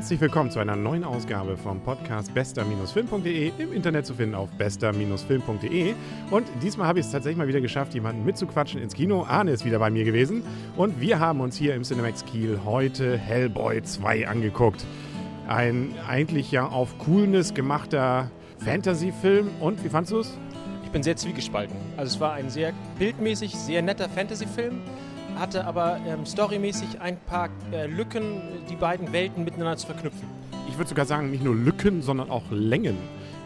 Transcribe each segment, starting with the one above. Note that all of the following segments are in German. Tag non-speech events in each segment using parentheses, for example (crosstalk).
Herzlich willkommen zu einer neuen Ausgabe vom Podcast bester-film.de, im Internet zu finden auf bester-film.de. Und diesmal habe ich es tatsächlich mal wieder geschafft, jemanden mitzuquatschen ins Kino. Arne ist wieder bei mir gewesen und wir haben uns hier im Cinemax Kiel heute Hellboy 2 angeguckt. Ein eigentlich ja auf Coolness gemachter Fantasy-Film. Und wie fandest du es? Ich bin sehr zwiegespalten. Also es war ein sehr bildmäßig, sehr netter Fantasy-Film hatte aber ähm, storymäßig ein paar äh, Lücken, die beiden Welten miteinander zu verknüpfen. Ich würde sogar sagen, nicht nur Lücken, sondern auch Längen.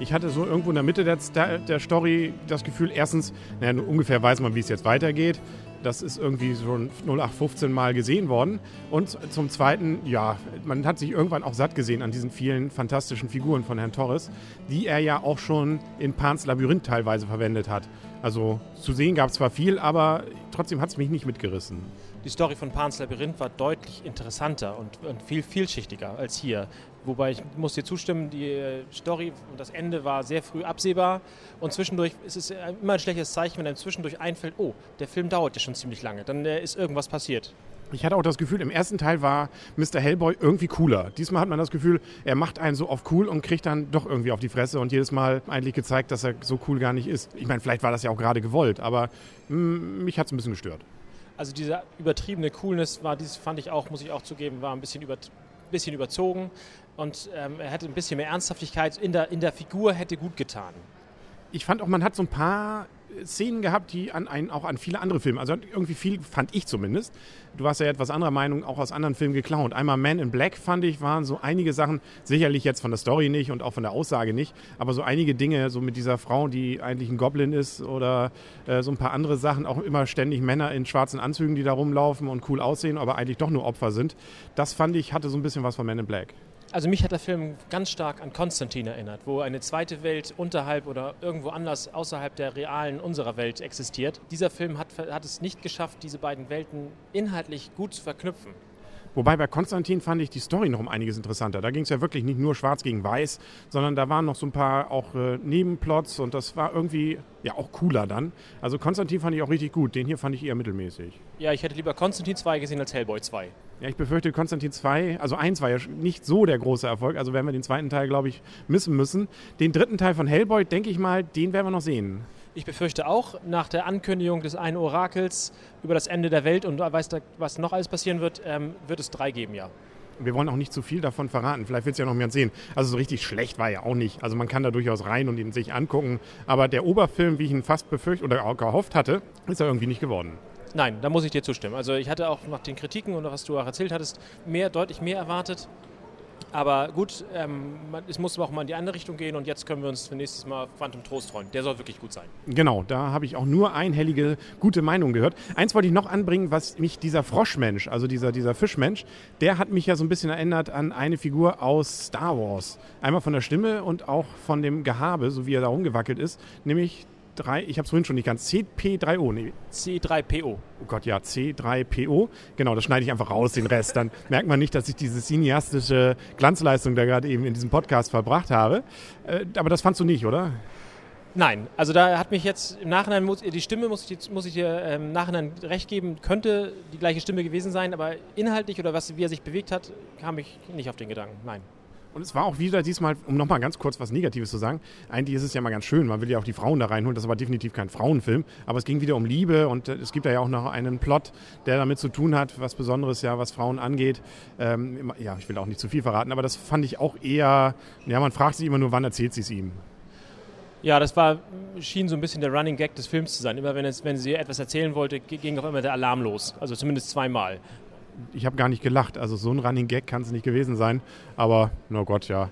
Ich hatte so irgendwo in der Mitte der, der Story das Gefühl, erstens, naja, ungefähr weiß man, wie es jetzt weitergeht. Das ist irgendwie schon 0815 Mal gesehen worden. Und zum Zweiten, ja, man hat sich irgendwann auch satt gesehen an diesen vielen fantastischen Figuren von Herrn Torres, die er ja auch schon in Pans Labyrinth teilweise verwendet hat. Also zu sehen gab es zwar viel, aber trotzdem hat es mich nicht mitgerissen. Die Story von Pans Labyrinth war deutlich interessanter und, und, viel vielschichtiger als hier. Wobei ich muss dir zustimmen, die äh, Story und das Ende war sehr früh absehbar und zwischendurch ist es immer ein schlechtes Zeichen, wenn einem zwischendurch einfällt, oh, der Film dauert ja schon ziemlich lange, dann äh, ist irgendwas passiert. Ich hatte auch das Gefühl, im ersten Teil war Mr. Hellboy irgendwie cooler. Diesmal hat man das Gefühl, er macht einen so auf cool und kriegt dann doch irgendwie auf die Fresse und jedes Mal eigentlich gezeigt, dass er so cool gar nicht ist. Ich meine, vielleicht war das ja auch gerade gewollt, aber mh, mm, mich hat es ein bisschen gestört. Also diese übertriebene Coolness war, dies fand ich auch, muss ich auch zugeben, war ein bisschen, über, bisschen überzogen und ähm, er hätte ein bisschen mehr Ernsthaftigkeit in der, in der Figur hätte gut getan. Ich fand auch, man hat so ein paar Szenen gehabt, die an einen, auch an viele andere Filme, also irgendwie viel, fand ich zumindest. Du warst ja etwas anderer Meinung, auch aus anderen Filmen geklaut. Einmal Man in Black fand ich, waren so einige Sachen, sicherlich jetzt von der Story nicht und auch von der Aussage nicht, aber so einige Dinge, so mit dieser Frau, die eigentlich ein Goblin ist oder äh, so ein paar andere Sachen, auch immer ständig Männer in schwarzen Anzügen, die da rumlaufen und cool aussehen, aber eigentlich doch nur Opfer sind. Das fand ich, hatte so ein bisschen was von Man in Black. Also mich hat der Film ganz stark an Konstantin erinnert, wo eine zweite Welt unterhalb oder irgendwo anders außerhalb der realen unserer Welt existiert. Dieser Film hat, hat es nicht geschafft, diese beiden Welten inhaltlich gut zu verknüpfen. Wobei bei Konstantin fand ich die Story noch um einiges interessanter. Da ging es ja wirklich nicht nur schwarz gegen weiß, sondern da waren noch so ein paar auch äh, Nebenplots und das war irgendwie ja auch cooler dann. Also Konstantin fand ich auch richtig gut, den hier fand ich eher mittelmäßig. Ja, ich hätte lieber Konstantin 2 gesehen als Hellboy 2. Ja, ich befürchte, Konstantin 2, also 1 war ja nicht so der große Erfolg, also werden wir den zweiten Teil, glaube ich, missen müssen. Den dritten Teil von Hellboy, denke ich mal, den werden wir noch sehen. Ich befürchte auch, nach der Ankündigung des einen Orakels über das Ende der Welt und weiß, was noch alles passieren wird, ähm, wird es drei geben, ja. Wir wollen auch nicht zu viel davon verraten. Vielleicht wird es ja noch mehr sehen. Also so richtig schlecht war er auch nicht. Also man kann da durchaus rein und ihn sich angucken. Aber der Oberfilm, wie ich ihn fast befürchtet oder auch gehofft hatte, ist er irgendwie nicht geworden. Nein, da muss ich dir zustimmen. Also ich hatte auch nach den Kritiken und was du auch erzählt hattest, mehr, deutlich mehr erwartet. Aber gut, ähm, es muss auch mal in die andere Richtung gehen und jetzt können wir uns für nächstes Mal Phantom Trost freuen. Der soll wirklich gut sein. Genau, da habe ich auch nur einhellige gute Meinung gehört. Eins wollte ich noch anbringen, was mich dieser Froschmensch, also dieser, dieser Fischmensch, der hat mich ja so ein bisschen erinnert an eine Figur aus Star Wars. Einmal von der Stimme und auch von dem Gehabe, so wie er da rumgewackelt ist, nämlich 3, ich habe es vorhin schon nicht ganz, CP3O. Nee. C3PO. Oh Gott, ja, C3PO. Genau, das schneide ich einfach raus, den Rest. Dann merkt man nicht, dass ich diese cineastische Glanzleistung da gerade eben in diesem Podcast verbracht habe. Äh, aber das fandst du nicht, oder? Nein, also da hat mich jetzt im Nachhinein, die Stimme muss ich, muss ich dir ähm, im Nachhinein recht geben, könnte die gleiche Stimme gewesen sein, aber inhaltlich oder was, wie er sich bewegt hat, kam ich nicht auf den Gedanken. Nein. Und es war auch wieder diesmal, um nochmal ganz kurz was Negatives zu sagen, eigentlich ist es ja mal ganz schön, man will ja auch die Frauen da reinholen, das war definitiv kein Frauenfilm, aber es ging wieder um Liebe und äh, es gibt ja auch noch einen Plot, der damit zu tun hat, was Besonderes ja, was Frauen angeht. Ähm, ja, ich will auch nicht zu viel verraten, aber das fand ich auch eher, ja, man fragt sich immer nur, wann erzählt sie es ihm. Ja, das war, schien so ein bisschen der Running Gag des Films zu sein. Immer wenn, es, wenn sie etwas erzählen wollte, ging auf einmal der Alarm los. Also zumindest zweimal ich habe gar nicht gelacht. Also so ein Running Gag kann es nicht gewesen sein. Aber, na oh Gott, ja.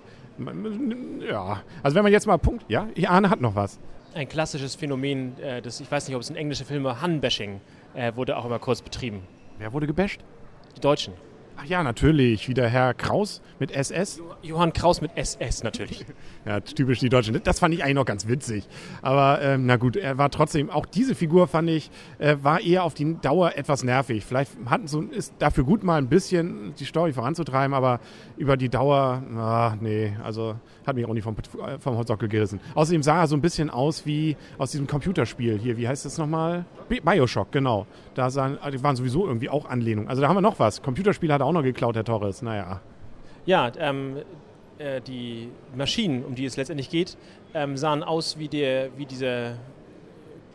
Ja, also wenn man jetzt mal Punkt, ja, Arne hat noch was. Ein klassisches Phänomen, äh, das, ich weiß nicht, ob es ein englischer Film war, Han-Bashing, äh, wurde auch immer kurz betrieben. Wer wurde gebasht? Die Deutschen. Ach ja, natürlich. Wieder Herr Kraus mit SS. Johann Kraus mit SS, natürlich. (laughs) ja, typisch die Deutschen. Das fand ich eigentlich noch ganz witzig. Aber ähm, na gut, er war trotzdem, auch diese Figur fand ich, äh, war eher auf die Dauer etwas nervig. Vielleicht hatten so, ist dafür gut mal ein bisschen die Story voranzutreiben, aber über die Dauer, ach, nee, also hat mich auch nicht vom, vom Holzsockel gerissen. Außerdem sah er so ein bisschen aus wie aus diesem Computerspiel hier. Wie heißt das nochmal? Bioshock, genau. Da sahen, die waren sowieso irgendwie auch Anlehnungen. Also da haben wir noch was. Computerspiel hat er auch noch geklaut, Herr Torres. Naja. Ja, ähm, äh, die Maschinen, um die es letztendlich geht, ähm, sahen aus wie, der, wie diese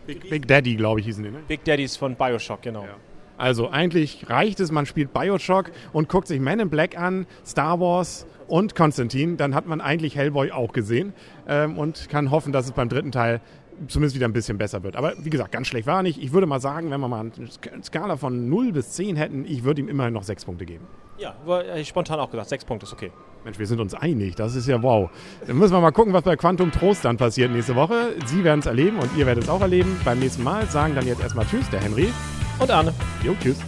Big, Big Daddy, glaube ich, hießen die, ne? Big Daddies von Bioshock, genau. Ja. Also eigentlich reicht es, man spielt Bioshock und guckt sich Man in Black an, Star Wars und Konstantin. Dann hat man eigentlich Hellboy auch gesehen ähm, und kann hoffen, dass es beim dritten Teil zumindest wieder ein bisschen besser wird. Aber wie gesagt, ganz schlecht war er nicht. Ich würde mal sagen, wenn wir mal eine Skala von 0 bis 10 hätten, ich würde ihm immerhin noch 6 Punkte geben. Ja, ich spontan auch gesagt, 6 Punkte ist okay. Mensch, wir sind uns einig, das ist ja wow. Dann müssen wir mal gucken, was bei Quantum Trost dann passiert nächste Woche. Sie werden es erleben und ihr werdet es auch erleben. Beim nächsten Mal sagen dann jetzt erstmal Tschüss, der Henry. Und Arne. Jo, tschüss.